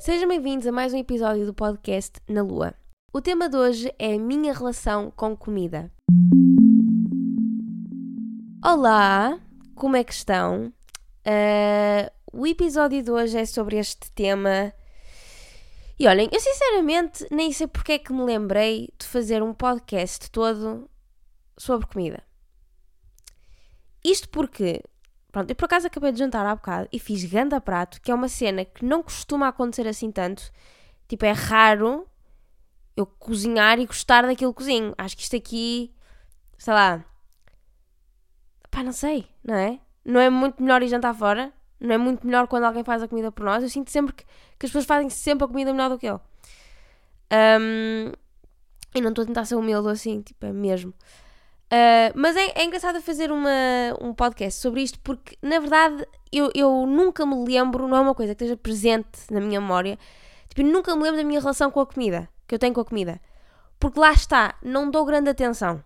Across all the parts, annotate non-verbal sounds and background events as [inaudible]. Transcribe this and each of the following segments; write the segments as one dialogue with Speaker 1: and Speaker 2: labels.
Speaker 1: Sejam bem-vindos a mais um episódio do podcast Na Lua. O tema de hoje é a minha relação com comida. Olá, como é que estão? Uh, o episódio de hoje é sobre este tema. E olhem, eu sinceramente nem sei porque é que me lembrei de fazer um podcast todo sobre comida. Isto porque Pronto, eu por acaso acabei de jantar há bocado e fiz ganda prato, que é uma cena que não costuma acontecer assim tanto. Tipo, é raro eu cozinhar e gostar daquilo que cozinho. Acho que isto aqui, sei lá. Pá, não sei, não é? Não é muito melhor ir jantar fora? Não é muito melhor quando alguém faz a comida por nós? Eu sinto sempre que, que as pessoas fazem sempre a comida melhor do que eu. Um, e não estou a tentar ser humilde assim, tipo, é mesmo. Uh, mas é, é engraçado fazer uma, um podcast sobre isto porque, na verdade, eu, eu nunca me lembro, não é uma coisa que esteja presente na minha memória, tipo, nunca me lembro da minha relação com a comida, que eu tenho com a comida. Porque lá está, não dou grande atenção.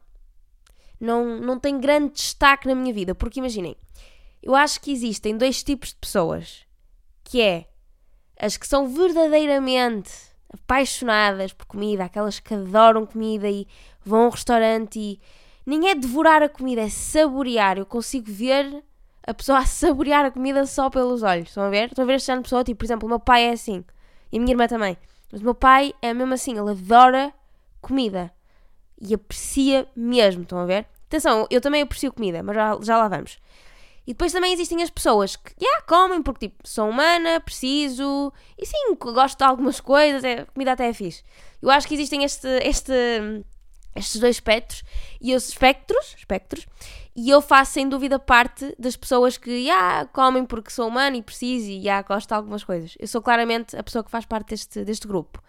Speaker 1: Não, não tem grande destaque na minha vida. Porque imaginem, eu acho que existem dois tipos de pessoas. Que é as que são verdadeiramente apaixonadas por comida, aquelas que adoram comida e vão a um restaurante e nem é devorar a comida, é saborear. Eu consigo ver a pessoa [laughs] a saborear a comida só pelos olhos. Estão a ver? Estão a ver este género de pessoa? Tipo, por exemplo, o meu pai é assim. E a minha irmã também. Mas o meu pai é mesmo assim. Ele adora comida. E aprecia mesmo. Estão a ver? Atenção, eu também aprecio comida, mas já, já lá vamos. E depois também existem as pessoas que, yeah, comem porque, tipo, sou humana, preciso. E sim, gosto de algumas coisas. É, comida até é fixe. Eu acho que existem este, este estes dois espectros e os espectros, espectros, e eu faço sem dúvida parte das pessoas que ah, comem porque sou humano e preciso e ah, gosto de algumas coisas. Eu sou claramente a pessoa que faz parte deste, deste grupo.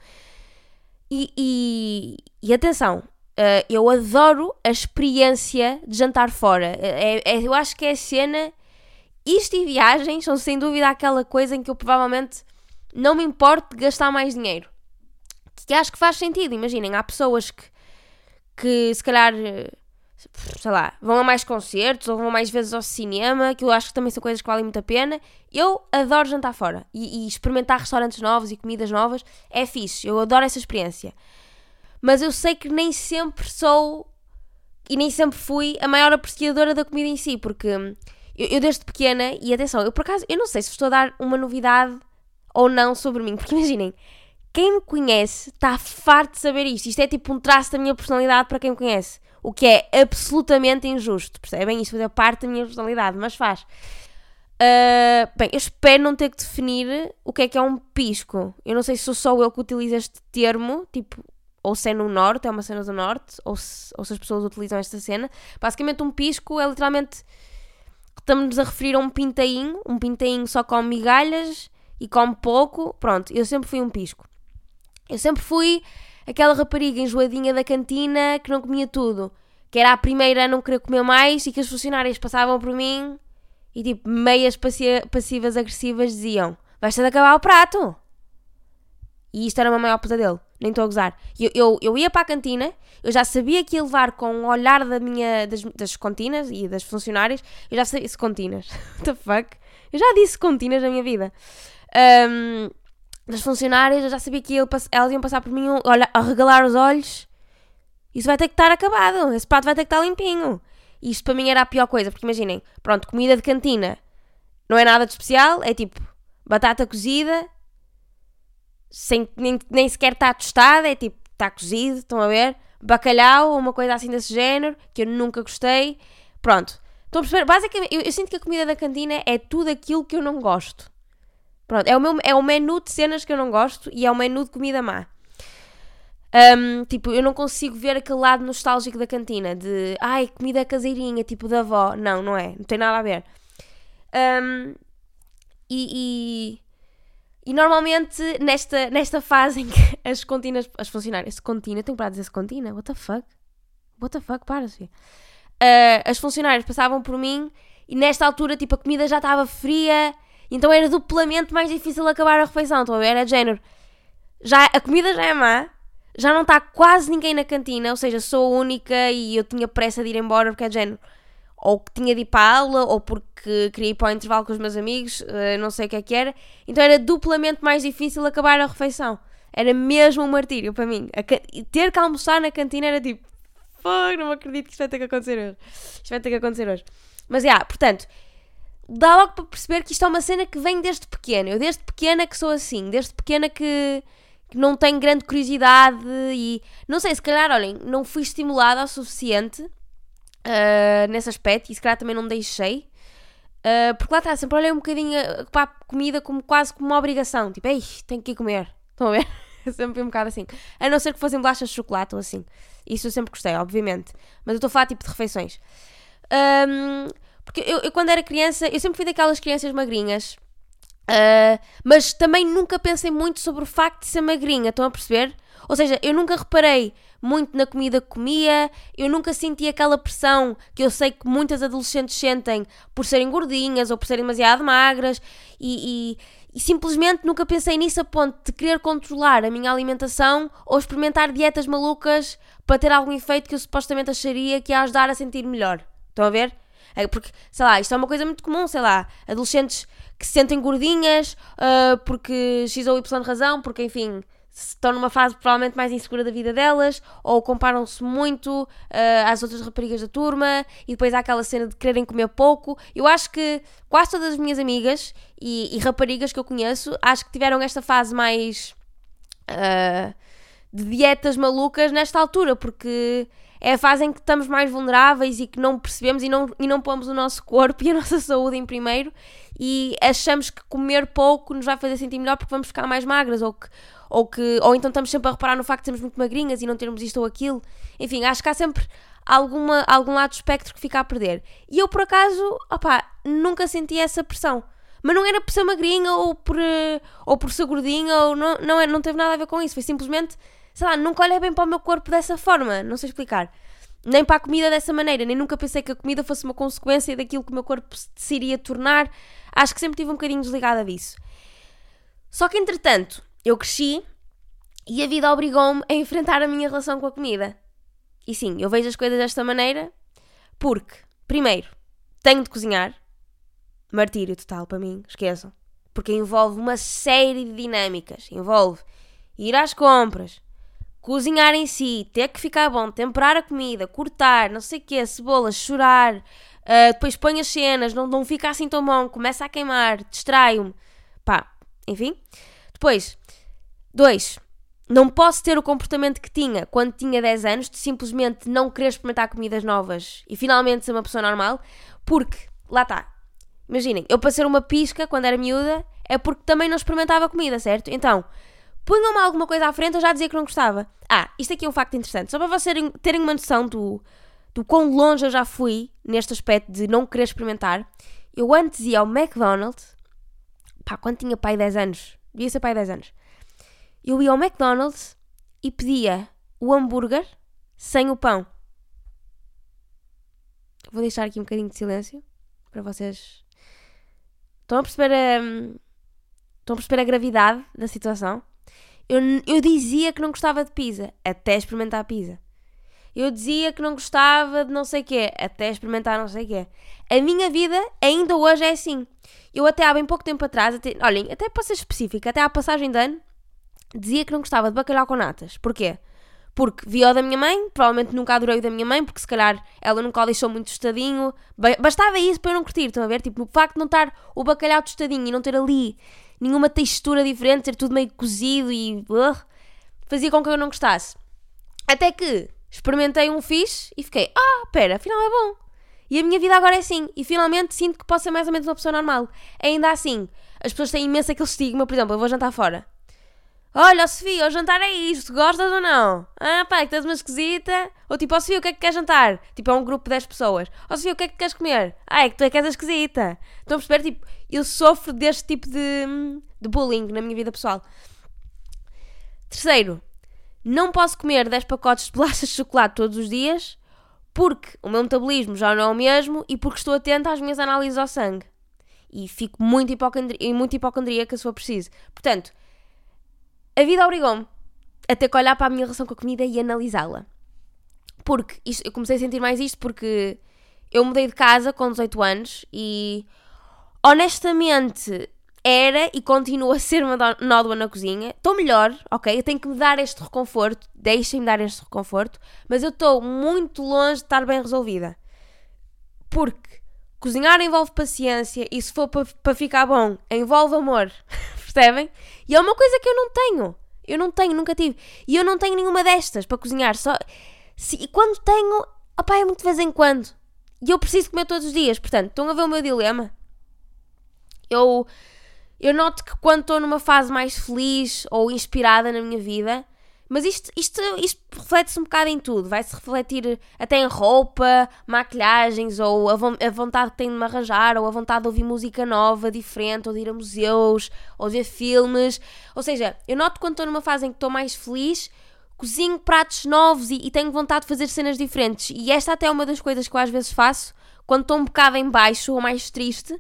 Speaker 1: E, e, e atenção, uh, eu adoro a experiência de jantar fora. É, é, eu acho que é a cena. Isto e viagens são sem dúvida aquela coisa em que eu provavelmente não me importo de gastar mais dinheiro. Que acho que faz sentido. Imaginem, há pessoas que que se calhar, sei lá, vão a mais concertos ou vão mais vezes ao cinema, que eu acho que também são coisas que valem muito a pena. Eu adoro jantar fora e, e experimentar restaurantes novos e comidas novas é fixe, eu adoro essa experiência. Mas eu sei que nem sempre sou e nem sempre fui a maior apreciadora da comida em si, porque eu, eu desde pequena, e atenção, eu por acaso, eu não sei se estou a dar uma novidade ou não sobre mim, [laughs] porque imaginem, quem me conhece está farto de saber isto. Isto é tipo um traço da minha personalidade para quem me conhece. O que é absolutamente injusto. Percebem? Isto faz parte da minha personalidade, mas faz. Uh, bem, eu espero não ter que definir o que é que é um pisco. Eu não sei se sou só eu que utilizo este termo, tipo, ou se é no norte, é uma cena do norte, ou se, ou se as pessoas utilizam esta cena. Basicamente, um pisco é literalmente. Estamos a referir a um pintainho. Um pintainho só come migalhas e come pouco. Pronto, eu sempre fui um pisco. Eu sempre fui aquela rapariga enjoadinha da cantina que não comia tudo. Que era a primeira a não querer comer mais e que as funcionárias passavam por mim e tipo, meias passivas agressivas diziam: Vais ter de acabar o prato. E isto era uma maior pesadelo, nem estou a gozar. Eu, eu, eu ia para a cantina, eu já sabia que ia levar com o olhar da minha, das, das continas e das funcionárias, eu já sabia. Continas. [laughs] What the fuck? Eu já disse continas na minha vida. Um, das funcionárias, eu já sabia que elas iam passar por mim olha, a regalar os olhos. Isso vai ter que estar acabado, esse prato vai ter que estar limpinho. E isto para mim era a pior coisa, porque imaginem, pronto, comida de cantina não é nada de especial, é tipo batata cozida, sem, nem, nem sequer está tostada, é tipo, está cozido, estão a ver? Bacalhau, ou uma coisa assim desse género, que eu nunca gostei. Pronto, estão a perceber? Basicamente, eu, eu sinto que a comida da cantina é tudo aquilo que eu não gosto. Pronto, é o, meu, é o menu de cenas que eu não gosto e é o menu de comida má. Um, tipo, eu não consigo ver aquele lado nostálgico da cantina, de ai, comida caseirinha, tipo da avó. Não, não é, não tem nada a ver. Um, e, e, e, normalmente nesta, nesta fase em que [laughs] as continas, as funcionárias, contina, tenho para dizer contina, what the fuck? What the fuck, para-se. Uh, as funcionárias passavam por mim e nesta altura, tipo, a comida já estava fria então era duplamente mais difícil acabar a refeição. Ver? Era de género. Já, a comida já é má, já não está quase ninguém na cantina, ou seja, sou a única e eu tinha pressa de ir embora porque é de género. ou que tinha de ir para a aula, ou porque queria ir para o intervalo com os meus amigos, uh, não sei o que é que era. Então era duplamente mais difícil acabar a refeição. Era mesmo um martírio para mim. ter que almoçar na cantina era tipo, fuck, não acredito que isto vai ter que acontecer hoje. Isto vai ter que acontecer hoje. Mas, já, yeah, portanto, dá logo para perceber que isto é uma cena que vem desde pequena. Eu desde pequena que sou assim, desde pequena que, que não tenho grande curiosidade e, não sei, se calhar, olhem, não fui estimulada o suficiente uh, nesse aspecto e se calhar também não deixei. Uh, porque lá está, sempre olhei um bocadinho para a comida como quase como uma obrigação. Tipo, ei, tenho que ir comer. [laughs] Estão a ver? sempre um bocado assim. A não ser que fossem bolachas de chocolate ou assim. Isso eu sempre gostei, obviamente. Mas eu estou a falar tipo de refeições. Um, porque eu, eu, quando era criança, eu sempre fui daquelas crianças magrinhas. Uh, mas também nunca pensei muito sobre o facto de ser magrinha, estão a perceber? Ou seja, eu nunca reparei muito na comida que comia, eu nunca senti aquela pressão que eu sei que muitas adolescentes sentem por serem gordinhas ou por serem demasiado magras e, e, e simplesmente nunca pensei nisso a ponto de querer controlar a minha alimentação ou experimentar dietas malucas para ter algum efeito que eu supostamente acharia que ia ajudar a sentir melhor. Estão a ver? É porque, sei lá, isto é uma coisa muito comum, sei lá, adolescentes que se sentem gordinhas uh, porque X ou Y razão, porque enfim, estão numa fase provavelmente mais insegura da vida delas, ou comparam-se muito uh, às outras raparigas da turma, e depois há aquela cena de quererem comer pouco. Eu acho que quase todas as minhas amigas e, e raparigas que eu conheço, acho que tiveram esta fase mais uh, de dietas malucas nesta altura, porque é a fase em que estamos mais vulneráveis e que não percebemos e não, e não pomos o nosso corpo [laughs] e a nossa saúde em primeiro e achamos que comer pouco nos vai fazer sentir melhor porque vamos ficar mais magras ou que, ou que ou então estamos sempre a reparar no facto de sermos muito magrinhas e não termos isto ou aquilo. Enfim, acho que há sempre alguma, algum lado do espectro que fica a perder. E eu, por acaso, nunca senti essa pressão. Mas não era por ser magrinha ou por, ou por ser gordinha, ou não, não, é, não teve nada a ver com isso. Foi simplesmente sei lá, nunca olhei bem para o meu corpo dessa forma, não sei explicar. Nem para a comida dessa maneira, nem nunca pensei que a comida fosse uma consequência daquilo que o meu corpo se iria tornar. Acho que sempre tive um bocadinho desligada disso. Só que entretanto, eu cresci e a vida obrigou-me a enfrentar a minha relação com a comida. E sim, eu vejo as coisas desta maneira porque, primeiro, tenho de cozinhar. Martírio total para mim, esqueçam. Porque envolve uma série de dinâmicas. Envolve ir às compras, cozinhar em si, ter que ficar bom, temperar a comida, cortar, não sei o quê, cebolas, chorar, uh, depois põe as cenas, não, não fica assim tão bom, começa a queimar, distraio-me. Pá, enfim. Depois, dois, não posso ter o comportamento que tinha quando tinha 10 anos de simplesmente não querer experimentar comidas novas e finalmente ser uma pessoa normal, porque, lá está, imaginem, eu para ser uma pisca quando era miúda é porque também não experimentava comida, certo? Então, punham-me alguma coisa à frente, eu já dizia que não gostava. Ah, isto aqui é um facto interessante. Só para vocês terem uma noção do, do quão longe eu já fui neste aspecto de não querer experimentar. Eu antes ia ao McDonald's, pá, quando tinha pai 10 anos, devia ser pai 10 anos. Eu ia ao McDonald's e pedia o hambúrguer sem o pão. Vou deixar aqui um bocadinho de silêncio para vocês. Estão a perceber a, estão a perceber a gravidade da situação? Eu, eu dizia que não gostava de pizza, até experimentar pizza. Eu dizia que não gostava de não sei o quê, até experimentar não sei o quê. A minha vida ainda hoje é assim. Eu até há bem pouco tempo atrás, até, olhem, até para ser específica, até à passagem de ano, dizia que não gostava de bacalhau com natas. Porquê? Porque vi o da minha mãe, provavelmente nunca adorei o da minha mãe, porque se calhar ela nunca o deixou muito tostadinho. Bastava isso para eu não curtir, estão a ver? Tipo, o facto de não estar o bacalhau tostadinho e não ter ali nenhuma textura diferente, ser tudo meio cozido e uh, fazia com que eu não gostasse. Até que experimentei um fixe e fiquei, ah, pera, afinal é bom. E a minha vida agora é assim. E finalmente sinto que posso ser mais ou menos uma pessoa normal. Ainda assim, as pessoas têm imenso aquele estigma, por exemplo, eu vou jantar fora. Olha, Sofia, o jantar é isto, gostas ou não? Ah, pá, é que estás uma esquisita. Ou tipo, ó Sofia, o que é que queres jantar? Tipo, é um grupo de 10 pessoas. Ó Sofia, o que é que queres comer? Ah, é que tu é que és a esquisita. Estão a perceber? Tipo, eu sofro deste tipo de, de bullying na minha vida pessoal. Terceiro, não posso comer 10 pacotes de bolachas de chocolate todos os dias porque o meu metabolismo já não é o mesmo e porque estou atenta às minhas análises ao sangue. E fico muito, hipocondri muito hipocondríaca se for preciso. Portanto, a vida obrigou-me a ter que olhar para a minha relação com a comida e analisá-la. Porque isto, eu comecei a sentir mais isto porque eu mudei de casa com 18 anos e honestamente era e continua a ser uma nódoa na cozinha. Estou melhor, ok? Eu tenho que me dar este reconforto, deixem-me dar este reconforto, mas eu estou muito longe de estar bem resolvida. Porque cozinhar envolve paciência e se for para ficar bom, envolve amor, [laughs] percebem? E é uma coisa que eu não tenho. Eu não tenho, nunca tive. E eu não tenho nenhuma destas para cozinhar. Só... Se... E quando tenho, opá, é muito de vez em quando. E eu preciso comer todos os dias. Portanto, estão a ver o meu dilema? Eu, eu noto que quando estou numa fase mais feliz ou inspirada na minha vida, mas isto, isto, isto reflete-se um bocado em tudo. Vai-se refletir até em roupa, maquilhagens, ou a, vo a vontade que tenho de me arranjar, ou a vontade de ouvir música nova, diferente, ou de ir a museus, ou ver filmes. Ou seja, eu noto quando estou numa fase em que estou mais feliz, cozinho pratos novos e, e, tenho vontade de fazer cenas diferentes. E esta até é uma das coisas que eu às vezes faço quando estou um bocado em baixo ou mais triste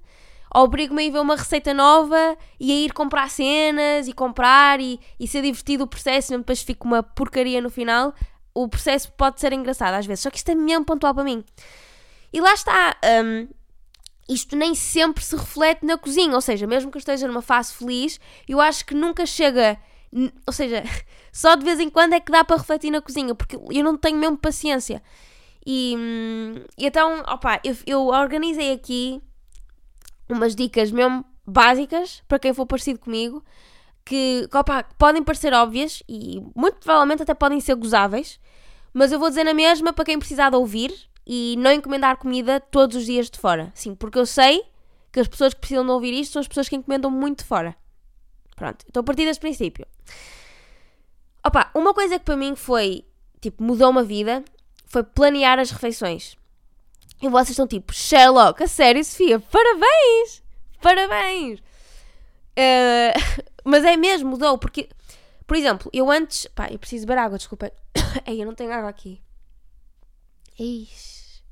Speaker 1: obrigo-me a ir ver uma receita nova e a ir comprar cenas e comprar e, e ser divertido o processo, mesmo depois fica uma porcaria no final. O processo pode ser engraçado às vezes, só que isto é mesmo pontual para mim. E lá está, um, isto nem sempre se reflete na cozinha, ou seja, mesmo que eu esteja numa fase feliz, eu acho que nunca chega, ou seja, [laughs] só de vez em quando é que dá para refletir na cozinha, porque eu não tenho mesmo paciência. E, hum, e então, opa, eu, eu organizei aqui umas dicas mesmo básicas para quem for parecido comigo, que opa, podem parecer óbvias e muito provavelmente até podem ser gozáveis, mas eu vou dizer na mesma para quem precisar de ouvir e não encomendar comida todos os dias de fora. Sim, porque eu sei que as pessoas que precisam de ouvir isto são as pessoas que encomendam muito de fora. Pronto, estou a partir desse princípio. Opa, uma coisa que para mim foi, tipo, mudou uma vida foi planear as refeições. E vocês estão tipo, Sherlock, a sério, Sofia, parabéns! Parabéns! Uh, [laughs] mas é mesmo, mudou, porque, por exemplo, eu antes. Pá, eu preciso beber água, desculpa. [coughs] Ei, eu não tenho água aqui. Ixi.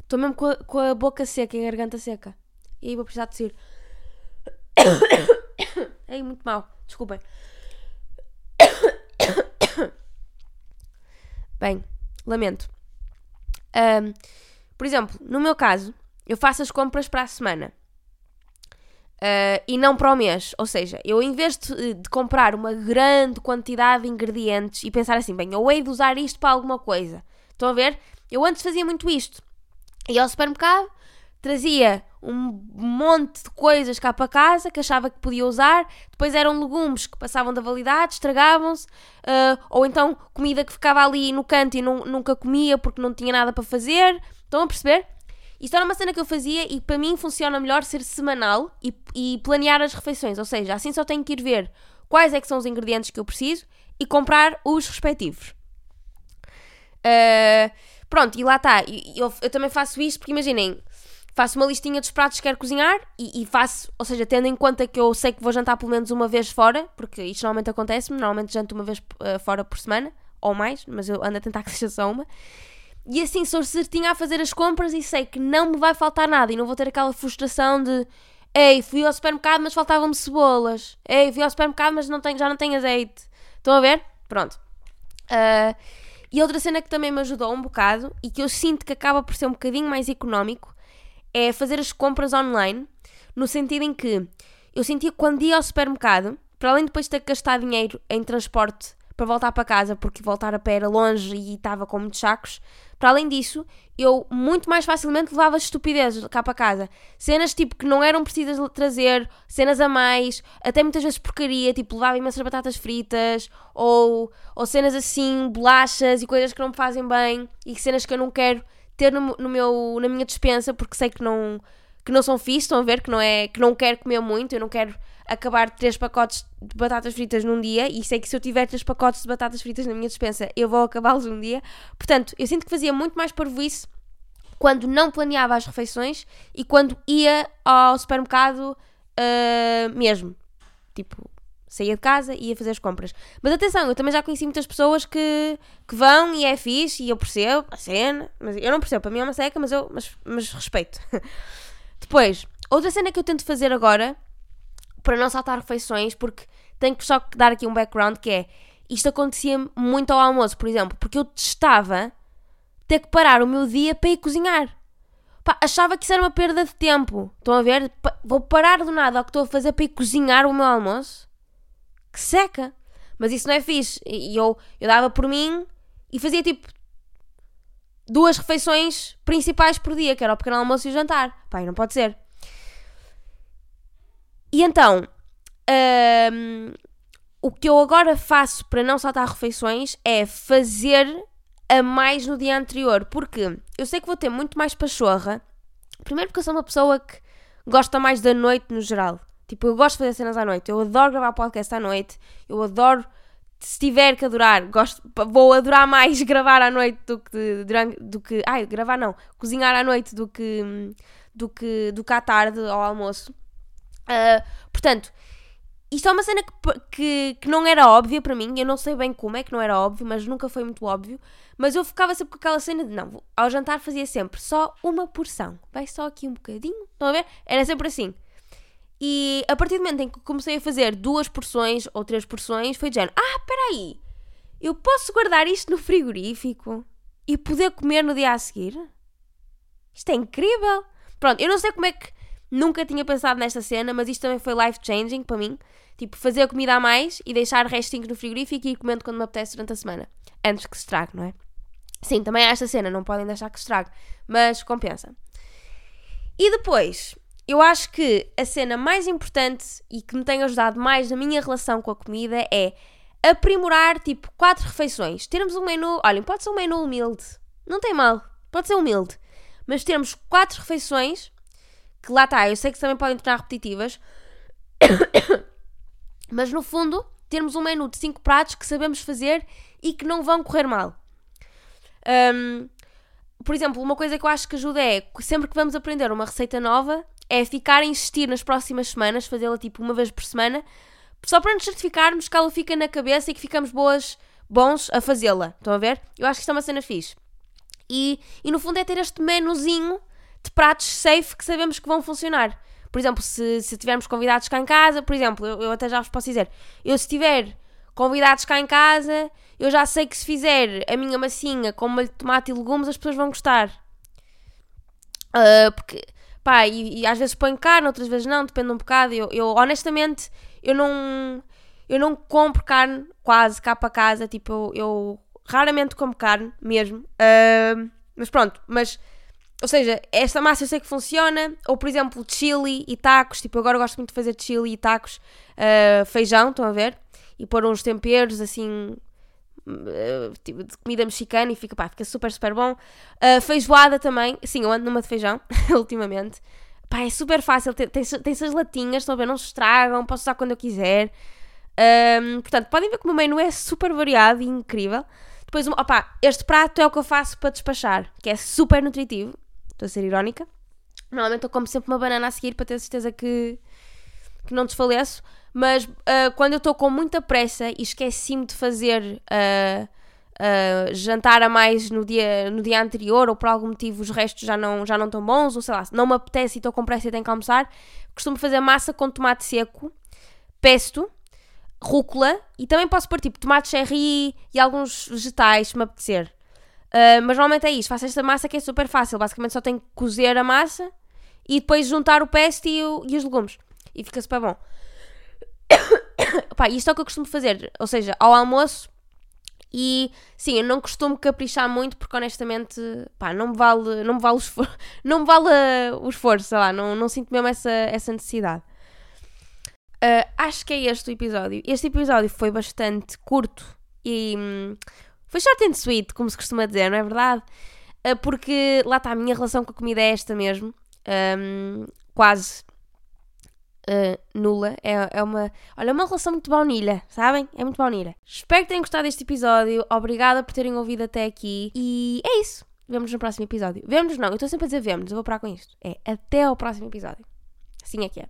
Speaker 1: Estou mesmo com a, com a boca seca e a garganta seca. E aí vou precisar de tossir. [coughs] Ei, muito mal, desculpem. [coughs] Bem, lamento. Um, por exemplo, no meu caso, eu faço as compras para a semana. Uh, e não para o mês. Ou seja, eu em vez de, de, comprar uma grande quantidade de ingredientes e pensar assim, bem, eu hei de usar isto para alguma coisa. Estão a ver? Eu antes fazia muito isto. Ia ao supermercado, trazia um monte de coisas cá para casa que achava que podia usar, depois eram legumes que passavam da validade, estragavam-se, uh, ou então comida que ficava ali no canto e nunca comia porque não tinha nada para fazer. Estão a perceber? Isto era uma cena que eu fazia e para mim funciona melhor ser semanal e, e, planear as refeições. Ou seja, assim só tenho que ir ver quais é que são os ingredientes que eu preciso e comprar os respectivos. Uh, pronto, e lá está. Eu, eu, também faço isto porque imaginem, faço uma listinha dos pratos que quero cozinhar e, e, faço, ou seja, tendo em conta que eu sei que vou jantar pelo menos uma vez fora, porque isto normalmente acontece-me, normalmente janto uma vez uh, fora por semana ou mais, mas eu ando a tentar [laughs] que seja só uma. E assim sou certinha a fazer as compras e sei que não me vai faltar nada e não vou ter aquela frustração de Ei, fui ao supermercado, mas faltavam-me cebolas. Ei, fui ao supermercado, mas não tenho, já não tenho azeite. Estão a ver? Pronto. Uh, e outra cena que também me ajudou um bocado e que eu sinto que acaba por ser um bocadinho mais económico é fazer as compras online, no sentido em que eu sentia que quando ia ao supermercado, para além de depois ter que gastar dinheiro em transporte para voltar para casa, porque voltar a pé era longe e estava com muitos sacos, para além disso, eu muito mais facilmente levava estupidezes cá para casa. Cenas tipo que não eram precisas trazer, cenas a mais, até muitas vezes porcaria, tipo levava imensas batatas fritas, ou, ou cenas assim, bolachas e coisas que não me fazem bem, e cenas que eu não quero ter no, no meu, na minha dispensa, porque sei que não, que não são fixe, estão a ver, que não, é, que não quero comer muito, eu não quero acabar três pacotes de batatas fritas num dia e sei que se eu tiver três pacotes de batatas fritas na minha dispensa eu vou acabá-los um dia. Portanto, eu sinto que fazia muito mais parvoíce quando não planeava as refeições e quando ia ao supermercado uh, mesmo. Tipo, saía de casa e ia fazer as compras. Mas atenção, eu também já conheci muitas pessoas que, que vão e é fixe e eu percebo a cena, mas eu não percebo, para mim é uma seca, mas eu mas, mas respeito. [laughs] Depois, outra cena que eu tento fazer agora para não saltar refeições, porque tenho que só dar aqui um background que é isto acontecia muito ao almoço, por exemplo, porque eu testava ter que parar o meu dia para ir cozinhar. Pá, achava que isso era uma perda de tempo. Estão a ver? Pa vou parar do nada ao que estou a fazer para ir cozinhar o meu almoço. Que seca. Mas isso não é fixe. E eu, eu dava por mim e fazia tipo duas refeições principais por dia, que era o pequeno almoço e o jantar. Pai, não pode ser. E então, hum, o que eu agora faço para não saltar refeições é fazer a mais no dia anterior, porque eu sei que vou ter muito mais pachorra. Primeiro porque eu sou uma pessoa que gosta mais da noite no geral. Tipo, eu gosto de fazer cenas à noite. Eu adoro gravar podcast à noite. Eu adoro, se tiver que adorar, gosto, vou adorar mais [laughs] gravar à noite do que durante, do que, ai, gravar não, cozinhar à noite do que do que do que à tarde ao almoço. Uh, portanto, isto é uma cena que, que, que, não era óbvia para mim. Eu não sei bem como é que não era óbvio, mas nunca foi muito óbvio. Mas eu ficava sempre com aquela cena de não, ao jantar fazia sempre só uma porção. Vai só aqui um bocadinho. Estão a ver? Era sempre assim. E a partir do momento em que comecei a fazer duas porções ou três porções, foi de género: ah, peraí, eu posso guardar isto no frigorífico e poder comer no dia a seguir? Isto é incrível! Pronto, eu não sei como é que nunca tinha pensado nesta cena, mas isto também foi life changing para mim. Tipo, fazer a comida a mais e deixar restinhos no frigorífico e ir comendo quando me apetece durante a semana. Antes que se estrague, não é? Sim, também há esta cena, não podem deixar que se estrague. Mas compensa. E depois, eu acho que a cena mais importante e que me tem ajudado mais na minha relação com a comida é aprimorar, tipo, quatro refeições. Termos um menu, olhem, pode ser um menu humilde. Não tem mal, pode ser humilde. Mas termos quatro refeições, que lá está, eu sei que também podem tornar repetitivas, [coughs] mas no fundo, termos um menu de 5 pratos que sabemos fazer e que não vão correr mal. Um, por exemplo, uma coisa que eu acho que ajuda é sempre que vamos aprender uma receita nova, é ficar a insistir nas próximas semanas, fazê-la tipo uma vez por semana, só para nos certificarmos que ela fica na cabeça e que ficamos boas, bons a fazê-la. Estão a ver? Eu acho que isto é uma cena fixe. E, e no fundo é ter este menuzinho de pratos safe que sabemos que vão funcionar. Por exemplo, se, se tivermos convidados cá em casa, por exemplo, eu, eu até já vos posso dizer, eu se tiver convidados cá em casa, eu já sei que se fizer a minha massinha com molho de tomate e legumes, as pessoas vão gostar. Uh, porque, pá, e, e, às vezes ponho carne, outras vezes não, depende um bocado. Eu, eu honestamente, eu não, eu não compro carne quase cá para casa, tipo, eu, eu raramente como carne mesmo. Uh, mas pronto, mas ou seja, esta massa eu sei que funciona. Ou, por exemplo, chili e tacos. Tipo, agora gosto muito de fazer chili e tacos. Uh, feijão, estão a ver? E pôr uns temperos assim. Uh, tipo, de comida mexicana e fica, pá, fica super, super bom. Uh, feijoada também. Sim, eu ando numa de feijão, [laughs] ultimamente. Pá, é super fácil. Tem, tem, tem essas latinhas, estão a ver? Não se estragam. Posso usar quando eu quiser. Um, portanto, podem ver que o meu menu é super variado e incrível. Depois, opá, este prato é o que eu faço para despachar, que é super nutritivo. Estou a ser irónica. Normalmente eu como sempre uma banana a seguir para ter certeza que, que não desfaleço. Mas uh, quando eu estou com muita pressa e esqueci-me de fazer uh, uh, jantar a mais no dia, no dia anterior ou por algum motivo os restos já não, já não estão bons, ou sei lá, não me apetece e estou com pressa e tenho que almoçar, costumo fazer massa com tomate seco, pesto, rúcula e também posso pôr tipo tomate cherry e alguns vegetais se me apetecer. Uh, mas normalmente é isto, faço esta massa que é super fácil. Basicamente só tenho que cozer a massa e depois juntar o pesto e, o, e os legumes. E fica super bom. [coughs] Pá, isto é o que eu costumo fazer. Ou seja, ao almoço. E sim, eu não costumo caprichar muito porque honestamente, pá, não me vale, não me vale o esforço, [laughs] não me vale uh, o esforço, sei lá, não, não sinto mesmo essa, essa necessidade. Uh, acho que é este o episódio. Este episódio foi bastante curto e hum, foi short and sweet, como se costuma dizer, não é verdade? Uh, porque lá está, a minha relação com a comida é esta mesmo. Um, quase uh, nula. É, é uma. Olha, é uma relação muito baunilha, sabem? É muito baunilha. Espero que tenham gostado deste episódio. Obrigada por terem ouvido até aqui. E é isso. Vemos no próximo episódio. Vemos, não, eu estou sempre a dizer vemos, eu vou parar com isto. É até ao próximo episódio. Assim é que é.